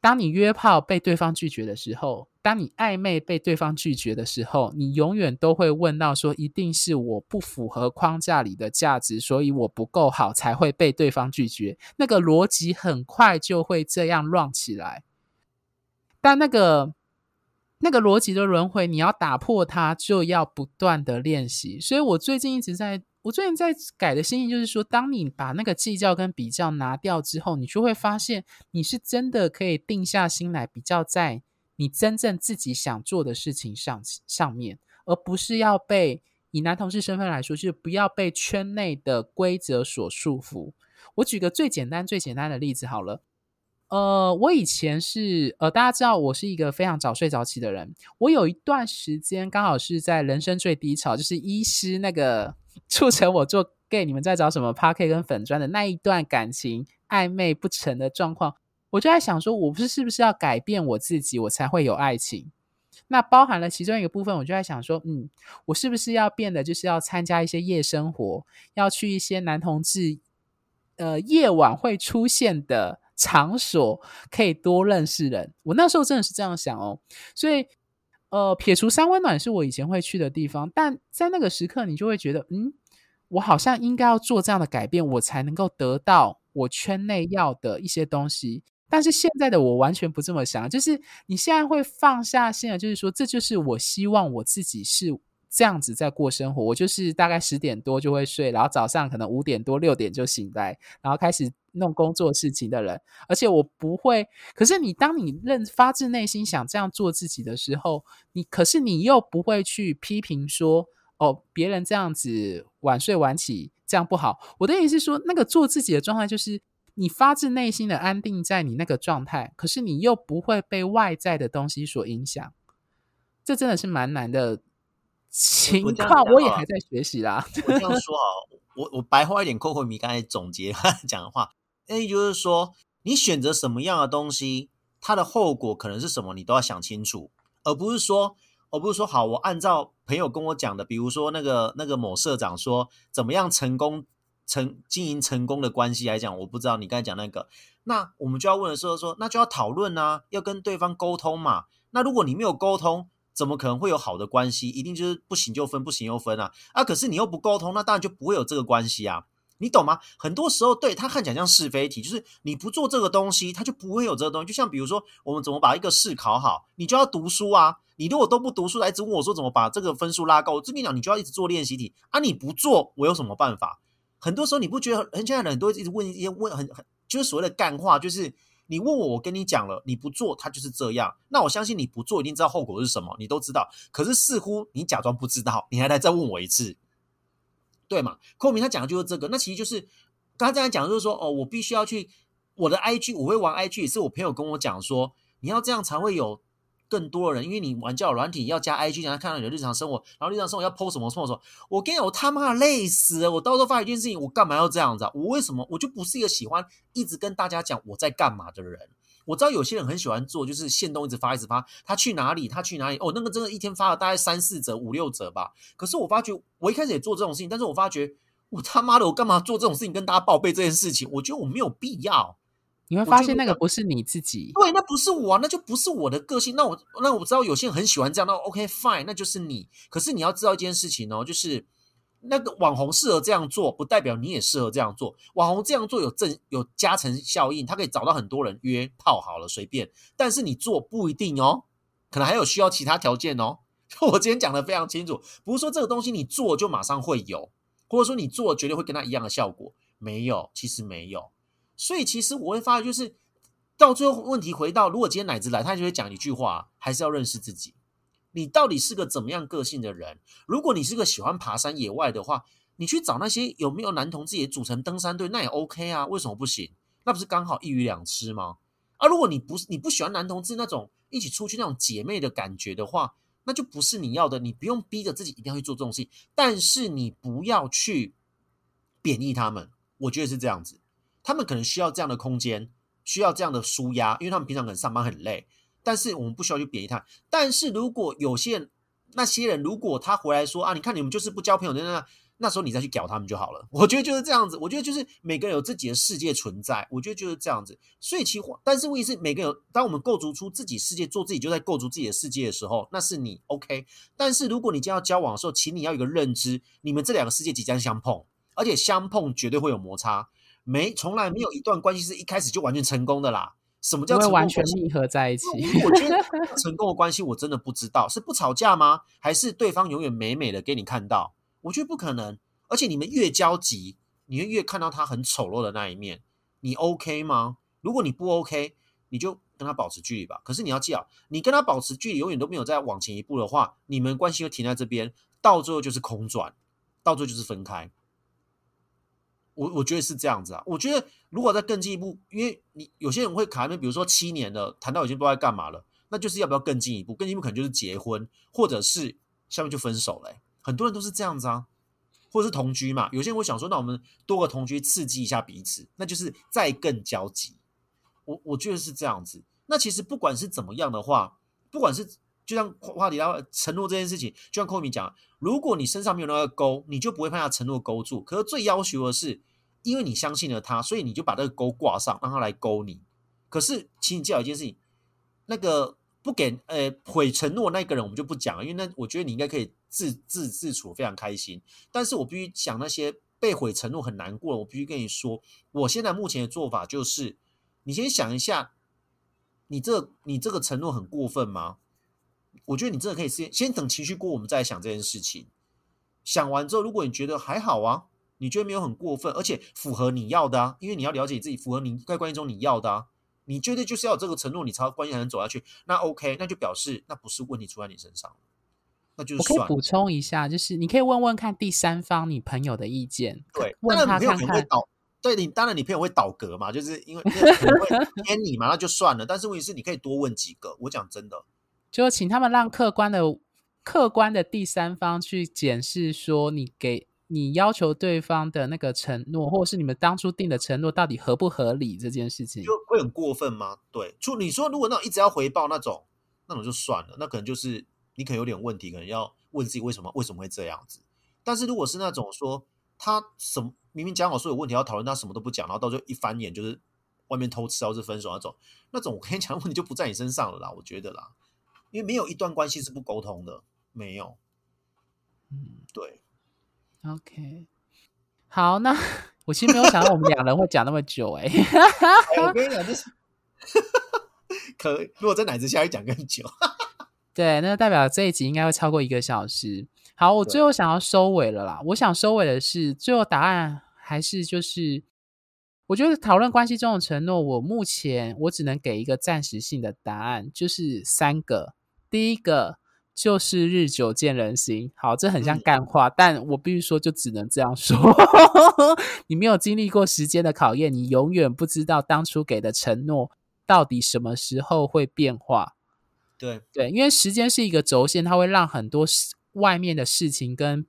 当你约炮被对方拒绝的时候。当你暧昧被对方拒绝的时候，你永远都会问到说，一定是我不符合框架里的价值，所以我不够好才会被对方拒绝。那个逻辑很快就会这样乱起来。但那个那个逻辑的轮回，你要打破它，就要不断的练习。所以我最近一直在。我最近在改的心意就是说，当你把那个计较跟比较拿掉之后，你就会发现你是真的可以定下心来比较在你真正自己想做的事情上上面，而不是要被以男同事身份来说，就是不要被圈内的规则所束缚。我举个最简单、最简单的例子好了。呃，我以前是呃，大家知道我是一个非常早睡早起的人。我有一段时间刚好是在人生最低潮，就是医师那个 *laughs* 促成我做 gay，你们在找什么 park 跟粉砖的那一段感情暧昧不成的状况，我就在想说，我不是是不是要改变我自己，我才会有爱情？那包含了其中一个部分，我就在想说，嗯，我是不是要变得就是要参加一些夜生活，要去一些男同志呃夜晚会出现的。场所可以多认识人，我那时候真的是这样想哦。所以，呃，撇除三温暖是我以前会去的地方，但在那个时刻，你就会觉得，嗯，我好像应该要做这样的改变，我才能够得到我圈内要的一些东西。但是现在的我完全不这么想，就是你现在会放下心来，就是说，这就是我希望我自己是。这样子在过生活，我就是大概十点多就会睡，然后早上可能五点多六点就醒来，然后开始弄工作事情的人。而且我不会，可是你当你认发自内心想这样做自己的时候，你可是你又不会去批评说哦，别人这样子晚睡晚起这样不好。我的意思是说，那个做自己的状态就是你发自内心的安定在你那个状态，可是你又不会被外在的东西所影响。这真的是蛮难的。情况我也还在学习啦。我这样说啊，我我白话一点，Coco 米刚才总结 *laughs* 讲的话，那就是说，你选择什么样的东西，它的后果可能是什么，你都要想清楚，而不是说，而不是说，好，我按照朋友跟我讲的，比如说那个那个某社长说怎么样成功成经营成功的关系来讲，我不知道你刚才讲那个，那我们就要问的时候说，那就要讨论啊，要跟对方沟通嘛。那如果你没有沟通，怎么可能会有好的关系？一定就是不行就分，不行又分啊！啊，可是你又不沟通，那当然就不会有这个关系啊！你懂吗？很多时候，对他看起来像是非题，就是你不做这个东西，他就不会有这个东西。就像比如说，我们怎么把一个试考好，你就要读书啊！你如果都不读书，来直问我说怎么把这个分数拉高，我跟你讲，你就要一直做练习题啊！你不做，我有什么办法？很多时候你不觉得很现在的人都一直问一些问很很就是所谓的干话，就是。你问我，我跟你讲了，你不做，他就是这样。那我相信你不做，一定知道后果是什么，你都知道。可是似乎你假装不知道，你还来再问我一次，对吗？寇明他讲的就是这个。那其实就是刚才讲就是说，哦，我必须要去我的 IG，我会玩 IG，是我朋友跟我讲说，你要这样才会有。更多的人，因为你玩交友软体要加 IG，想要看到你的日常生活，然后日常生活要 PO 什么 PO 什么。我跟你讲，我他妈累死了！我到时候发一件事情，我干嘛要这样子？啊？我为什么我就不是一个喜欢一直跟大家讲我在干嘛的人？我知道有些人很喜欢做，就是线动一直发一直发，他去哪里，他去哪里？哦，那个真的一天发了大概三四折、五六折吧。可是我发觉，我一开始也做这种事情，但是我发觉，我他妈的，我干嘛做这种事情跟大家报备这件事情？我觉得我没有必要。你会发现那个不是你自己，对，那不是我，那就不是我的个性。那我那我知道有些人很喜欢这样，那 OK fine，那就是你。可是你要知道一件事情哦，就是那个网红适合这样做，不代表你也适合这样做。网红这样做有正有加成效应，他可以找到很多人约泡好了，随便。但是你做不一定哦，可能还有需要其他条件哦。*laughs* 我今天讲的非常清楚，不是说这个东西你做就马上会有，或者说你做绝对会跟他一样的效果，没有，其实没有。所以其实我会发现，就是到最后问题回到，如果今天奶子来，他就会讲一句话，还是要认识自己。你到底是个怎么样个性的人？如果你是个喜欢爬山野外的话，你去找那些有没有男同志也组成登山队，那也 OK 啊？为什么不行？那不是刚好一鱼两吃吗？啊，如果你不是你不喜欢男同志那种一起出去那种姐妹的感觉的话，那就不是你要的。你不用逼着自己一定要去做这种事情，但是你不要去贬义他们。我觉得是这样子。他们可能需要这样的空间，需要这样的舒压，因为他们平常可能上班很累。但是我们不需要去贬义他。但是如果有些，那些人如果他回来说啊，你看你们就是不交朋友的那，那时候你再去屌他们就好了。我觉得就是这样子，我觉得就是每个人有自己的世界存在，我觉得就是这样子。所以其实，但是问题是，每个人当我们构筑出自己世界，做自己就在构筑自己的世界的时候，那是你 OK。但是如果你将要交往的时候，请你要有一个认知，你们这两个世界即将相碰，而且相碰绝对会有摩擦。没，从来没有一段关系是一开始就完全成功的啦。什么叫完全密合在一起？我觉得 *laughs* 成功的关系我真的不知道，是不吵架吗？还是对方永远美美的给你看到？我觉得不可能。而且你们越焦急，你会越看到他很丑陋的那一面。你 OK 吗？如果你不 OK，你就跟他保持距离吧。可是你要记啊，你跟他保持距离，永远都没有再往前一步的话，你们关系会停在这边，到最后就是空转，到最后就是分开。我我觉得是这样子啊，我觉得如果再更进一步，因为你有些人会卡那，比如说七年了，谈到已经不知道干嘛了，那就是要不要更进一步？更进一步可能就是结婚，或者是下面就分手嘞。很多人都是这样子啊，或者是同居嘛。有些人会想说，那我们多个同居刺激一下彼此，那就是再更交集。我我觉得是这样子。那其实不管是怎么样的话，不管是就像话题他承诺这件事情，就像寇米讲，如果你身上没有那个勾，你就不会怕他承诺勾住。可是最要求的是。因为你相信了他，所以你就把这个钩挂上，让他来勾你。可是，请你记好一件事情：那个不给呃毁承诺那个人，我们就不讲了。因为那我觉得你应该可以自自自处，非常开心。但是我必须讲那些被毁承诺很难过。我必须跟你说，我现在目前的做法就是：你先想一下，你这你这个承诺很过分吗？我觉得你真的可以先先等情绪过，我们再想这件事情。想完之后，如果你觉得还好啊。你觉得没有很过分，而且符合你要的啊？因为你要了解自己，符合你在关系中你要的啊。你觉得就是要有这个承诺，你才关系才能走下去。那 OK，那就表示那不是问题出在你身上，那就是。我可以补充一下，就是你可以问问看第三方你朋友的意见，对，问他看看。对你当然你朋友会倒戈嘛，就是因为会偏你嘛，那就算了。但是问题是你可以多问几个。我讲真的，就请他们让客观的客观的第三方去检视说你给。你要求对方的那个承诺，或者是你们当初定的承诺，到底合不合理？这件事情就会很过分吗？对，就你说如果那种一直要回报那种，那种就算了，那可能就是你可能有点问题，可能要问自己为什么为什么会这样子。但是如果是那种说他什么明明讲好说有问题要讨论，他什么都不讲，然后到最后一翻脸就是外面偷吃，或是分手那种，那种我跟你讲，问题就不在你身上了啦，我觉得啦，因为没有一段关系是不沟通的，没有，嗯，对。OK，好，那 *laughs* 我其实没有想到我们两人会讲那么久 *laughs* 哎。我跟你讲，就是 *laughs* 可如果在奶子下会讲更久。对，那代表这一集应该会超过一个小时。好，我最后想要收尾了啦。我想收尾的是，最后答案还是就是，我觉得讨论关系中的承诺，我目前我只能给一个暂时性的答案，就是三个。第一个。就是日久见人心，好，这很像干话，但我必须说，就只能这样说。*laughs* 你没有经历过时间的考验，你永远不知道当初给的承诺到底什么时候会变化。对对，因为时间是一个轴线，它会让很多外面的事情跟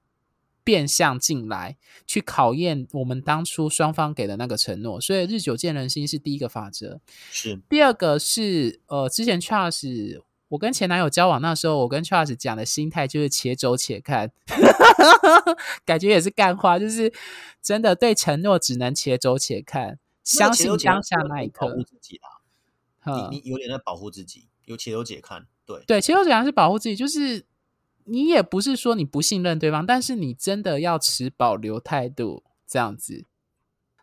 变相进来，去考验我们当初双方给的那个承诺。所以，日久见人心是第一个法则。是第二个是呃，之前 Charles。我跟前男友交往那时候，我跟 Charles 讲的心态就是且走且看，*laughs* 感觉也是干话，就是真的对承诺只能且走且看，相信当下那一刻。保护自己啦，你你有点在保护自己，有且走且看，对对，且走且看是保护自己，就是你也不是说你不信任对方，但是你真的要持保留态度这样子。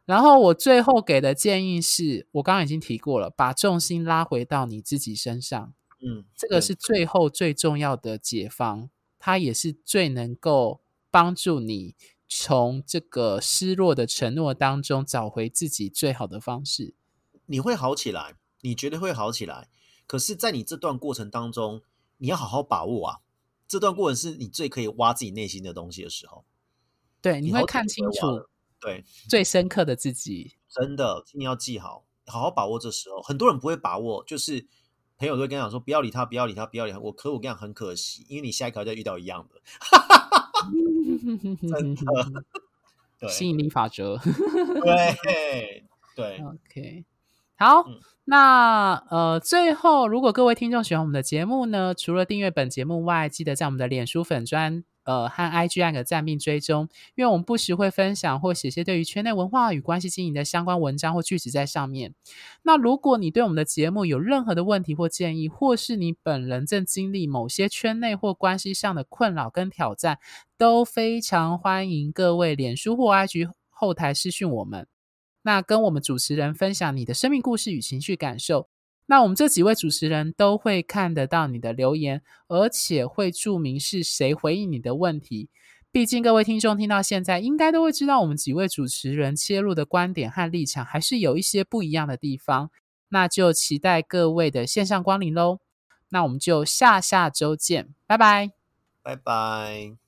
然后我最后给的建议是，我刚刚已经提过了，把重心拉回到你自己身上。嗯，这个是最后最重要的解方，它也是最能够帮助你从这个失落的承诺当中找回自己最好的方式。你会好起来，你绝对会好起来。可是，在你这段过程当中，你要好好把握啊！这段过程是你最可以挖自己内心的东西的时候。对，你会看清楚，对最深刻的自己。真的，一定要记好，好好把握这时候。很多人不会把握，就是。朋友都会跟讲说，不要理他，不要理他，不要理他。我可我跟你讲，很可惜，因为你下一个再遇到一样的，*laughs* 真的，*laughs* 对，吸引力法则，*laughs* 对对。OK，好，那呃，最后，如果各位听众喜欢我们的节目呢，除了订阅本节目外，记得在我们的脸书粉专呃和 IG 按个赞并追踪，因为我们不时会分享或写些对于圈内文化与关系经营的相关文章或句子在上面。那如果你对我们的节目有任何的问题或建议，或是你本人正经历某些圈内或关系上的困扰跟挑战，都非常欢迎各位脸书或 IG 后台私讯我们，那跟我们主持人分享你的生命故事与情绪感受。那我们这几位主持人都会看得到你的留言，而且会注明是谁回应你的问题。毕竟各位听众听到现在，应该都会知道我们几位主持人切入的观点和立场还是有一些不一样的地方。那就期待各位的线上光临喽。那我们就下下周见，拜拜，拜拜。